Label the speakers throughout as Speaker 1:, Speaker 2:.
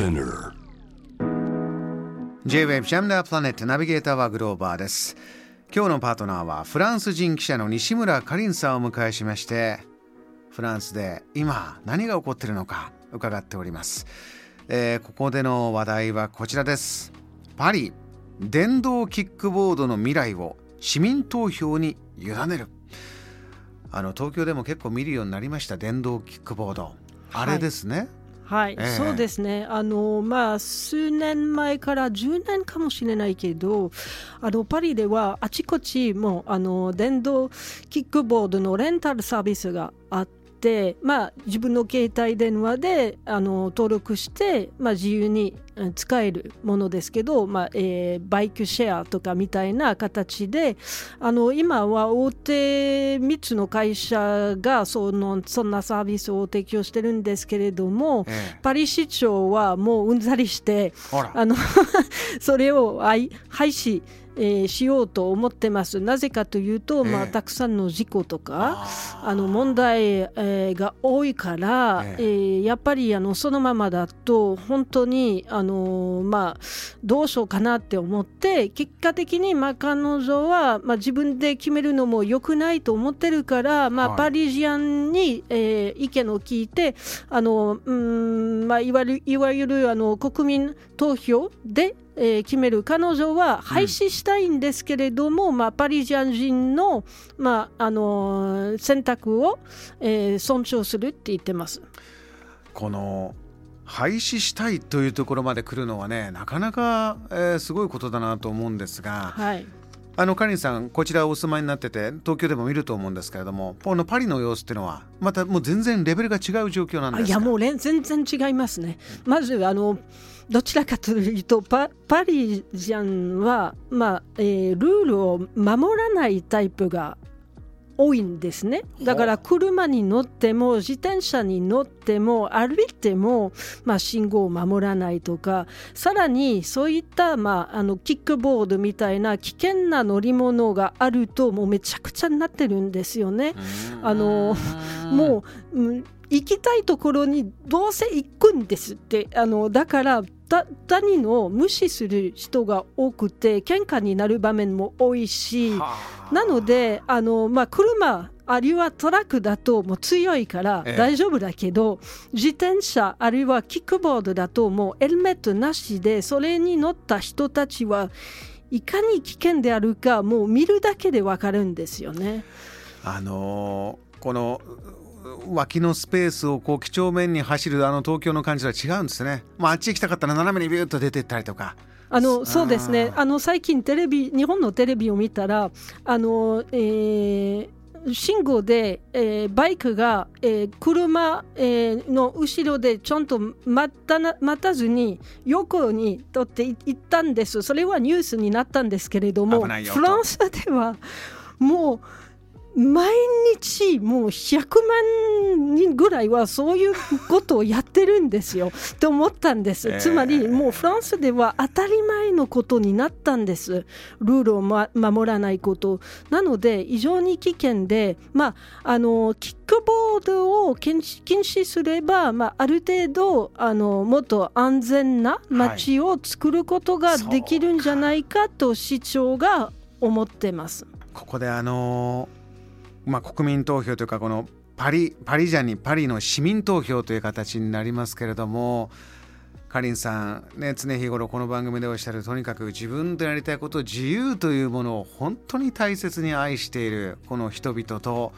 Speaker 1: Spinner.
Speaker 2: J-Wave ジャムダープラネットナビゲーターはグローバーです今日のパートナーはフランス人記者の西村かりんさんをお迎えしましてフランスで今何が起こっているのか伺っております、えーここでの話題はこちらですパリ電動キックボードの未来を市民投票に委ねるあの東京でも結構見るようになりました電動キックボードあれですね、
Speaker 3: はい、
Speaker 2: ええ
Speaker 3: そうですね。あの、まあ、数年前から10年かもしれないけど、あの、パリではあちこちもう、あの、電動キックボードのレンタルサービスがあって、まあ、自分の携帯電話であの登録して、まあ、自由にうん使えるものですけど、まあえーバイクシェアとかみたいな形であの今は大手3つの会社がそのそんなサービスを提供してるんですけれども、
Speaker 2: ええ。
Speaker 3: パリ市長はもううんざりしてあの それを廃廃止、えーしようと思ってます。なぜかというと、まあ、
Speaker 2: ええ
Speaker 3: たくさんの事故とか
Speaker 2: あ
Speaker 3: あの問題、えーが多いから、
Speaker 2: え。
Speaker 3: えーやっぱりあのそのままだと本当にあの、まあ、どうしようかなって思って結果的に、まあ、彼女は、まあ、自分で決めるのも良くないと思ってるから、まあ
Speaker 2: はい。
Speaker 3: パリジアンに、えー意見を聞いてあの、うんまあ、いわゆるいわゆるあの国民投票で、えー決める彼女は廃止したいんですけれども、まあ、パリジアン人の、まああの選択を、えー尊重するって言ってます。
Speaker 2: この廃止したいというところまで来るのはねなかなか、えーすごいことだなと思うんですが
Speaker 3: はい
Speaker 2: あのカリンさんこちらお住まいになってて東京でも見ると思うんですけれどもこのパリの様子っていうのはまたもう全然レベルが違う状況なんですか？
Speaker 3: いやもう全然違いますね。まずあのどちらかというとパパリジャンは、まあえールールを守らないタイプが多いんですね。だから車に乗っても自転車に乗っても歩いても、まあ、信号を守らないとかさらにそういった、まあ、あのキックボードみたいな危険な乗り物があるともうめちゃくちゃになってるんですよね。あのもう、うん行きたいところにどうせ行くんですってあのだからだ他人を無視する人が多くて喧嘩になる場面も多いしなのであの、まあ、車あるいはトラックだともう強いから
Speaker 2: ええ
Speaker 3: 大丈夫だけど、自転車あるいはキックボードだともうヘルメットなしでそれに乗った人たちはいかに危険であるかもう見るだけでわかるんですよね。
Speaker 2: あのーこのう脇のスペースをこう几帳面に走るあの東京の感じとは違うんですね、まあ、あっち行きたかったら斜めにビューッと出てったりとか。
Speaker 3: あのそうですね。
Speaker 2: あ
Speaker 3: の最近テレビ日本のテレビを見たらあの、えー信号で、えーバイクが、えー車、えーの後ろでちゃんと待たな待たずに横に取ってい行ったんです。それはニュースになったんですけれどもフランスではもう毎日もう100万人ぐらいはそういうことをやってるんですよ。と思ったんです、
Speaker 2: えー
Speaker 3: つまりもうフランスでは当たり前のことになったんです。ルールを、ま、守らないこと。なので非常に危険で、まあ、あのキックボードを禁止禁止すれば、まあ、ある程度あのもっと安全な街を作ることができるんじゃないかと市長が思ってます。
Speaker 2: ここであのーまあ、国民投票というかこのパリパリジャンにパリの市民投票という形になりますけれどもかりんさん、ね、常日頃この番組でおっしゃるとにかく自分でやりたいこと自由というものを本当に大切に愛しているこの人々と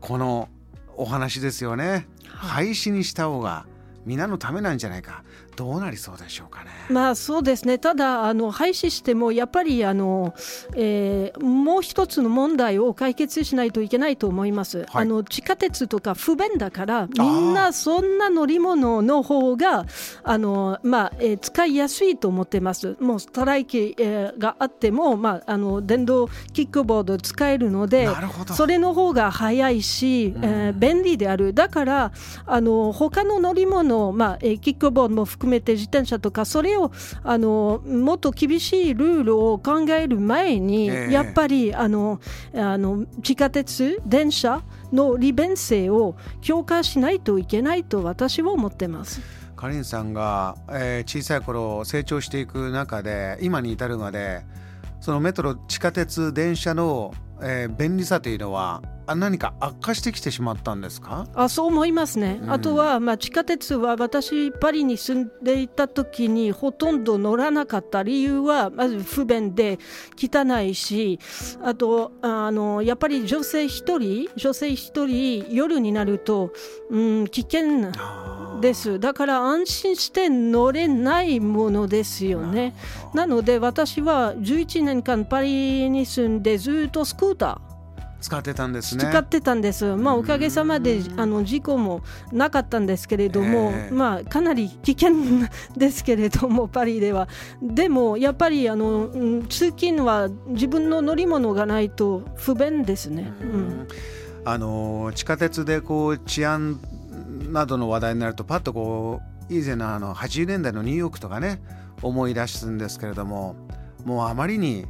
Speaker 2: このお話ですよね、廃止にした方が皆のためなんじゃないかどうなりそうでしょうかね。
Speaker 3: まあそうですね。ただあの廃止してもやっぱりあの、えーもう一つの問題を解決しないといけないと思います、あの地下鉄とか不便だからみんなそんな乗り物の方があの、まあえー使いやすいと思ってます。もうストライキ、えーがあっても、まあ、あの電動キックボード使えるのでそれの方が早いし、えー便利である。だからあの他の乗り物、まあえーキックボードも含めて自転車とかそれをあのもっと厳しいルールを考える前に、
Speaker 2: ええ
Speaker 3: やっぱりあのあの地下鉄電車の利便性を強化しないといけないと私は思ってます。
Speaker 2: かりんさんが、えー、小さい頃成長していく中で今に至るまでそのメトロ地下鉄電車の、えー、便利さというのは何か悪化してきてしまったんですか？
Speaker 3: あそう思いますね、うん、あとは、まあ、地下鉄は私パリに住んでいた時にほとんど乗らなかった理由はまず不便で汚いしあとあのやっぱり女性一人女性一人夜になると、うん、危険です。だから安心して乗れないものですよね。なので私は11年間パリに住んでずっとスクーター
Speaker 2: 使ってたんですね。
Speaker 3: 使ってたんです。まあおかげさまであの事故もなかったんですけれども、えー、まあかなり危険ですけれどもパリでは。でもやっぱりあの通勤は自分の乗り物がないと不便ですね。うん、
Speaker 2: あの地下鉄でこう治安などの話題になるとパッとこう以前のあの80年代のニューヨークとかね思い出すんですけれどももうあまりに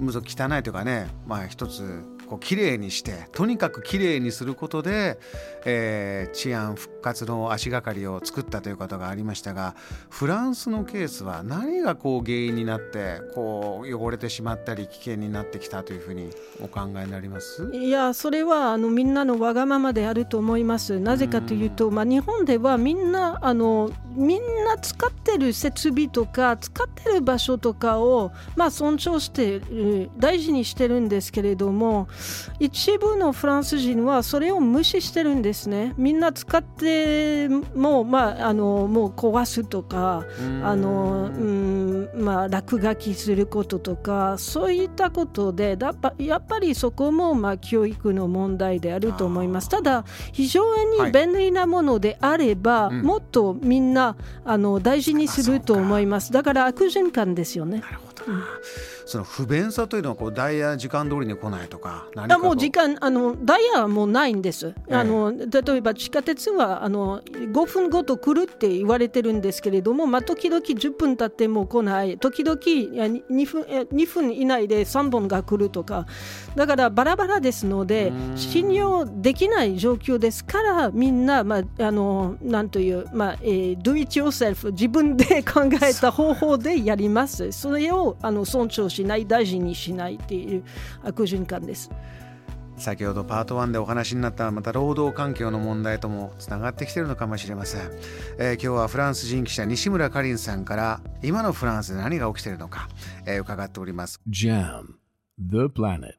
Speaker 2: 汚いというかねまあ一つこう綺麗にしてとにかく綺麗にすることで、えー、治安復活の足がかりを作ったということがありましたがフランスのケースは何がこう原因になってこう汚れてしまったり危険になってきたというふうにお考えになります？
Speaker 3: いやそれはあのみんなのわがままであると思います。なぜかというと、まあ、日本ではみんなあのみんな使ってる設備とか使ってる場所とかを、まあ、尊重して大事にしてるんですけれども一部のフランス人はそれを無視してるんですね。みんな使っても,、まあ、あのもう壊すとかあの、うんまあ、落書きすることとかそういったことでだやっぱりそこも、まあ、教育の問題であると思います。ただ非常に便利なものであれば、はい、もっとみんなあの大事にすると思います。だから悪循環ですよね。
Speaker 2: なるほど、うんその不便さというのはこうダイヤ時間通りに来ないとか
Speaker 3: 何かもう時間あのダイヤはもうないんです、えー、あの例えば地下鉄はあの5分ごと来るって言われてるんですけれども、まあ、時々10分経っても来ない。時々2分 ,2 分以内で3本が来るとか。だからバラバラですので信用できない状況ですからみんな、まあ、あのなんという、まあえー、do it yourself 自分で考えた方法でやります。それをあの尊重ししない大事にしないっていう悪循環です。
Speaker 2: 先ほどパート1でお話になったまた労働環境の問題ともつながってきているのかもしれません、えー、今日はフランス人記者西村かりんさんから今のフランスで何が起きているのか、えー、伺っております。JAM The Planet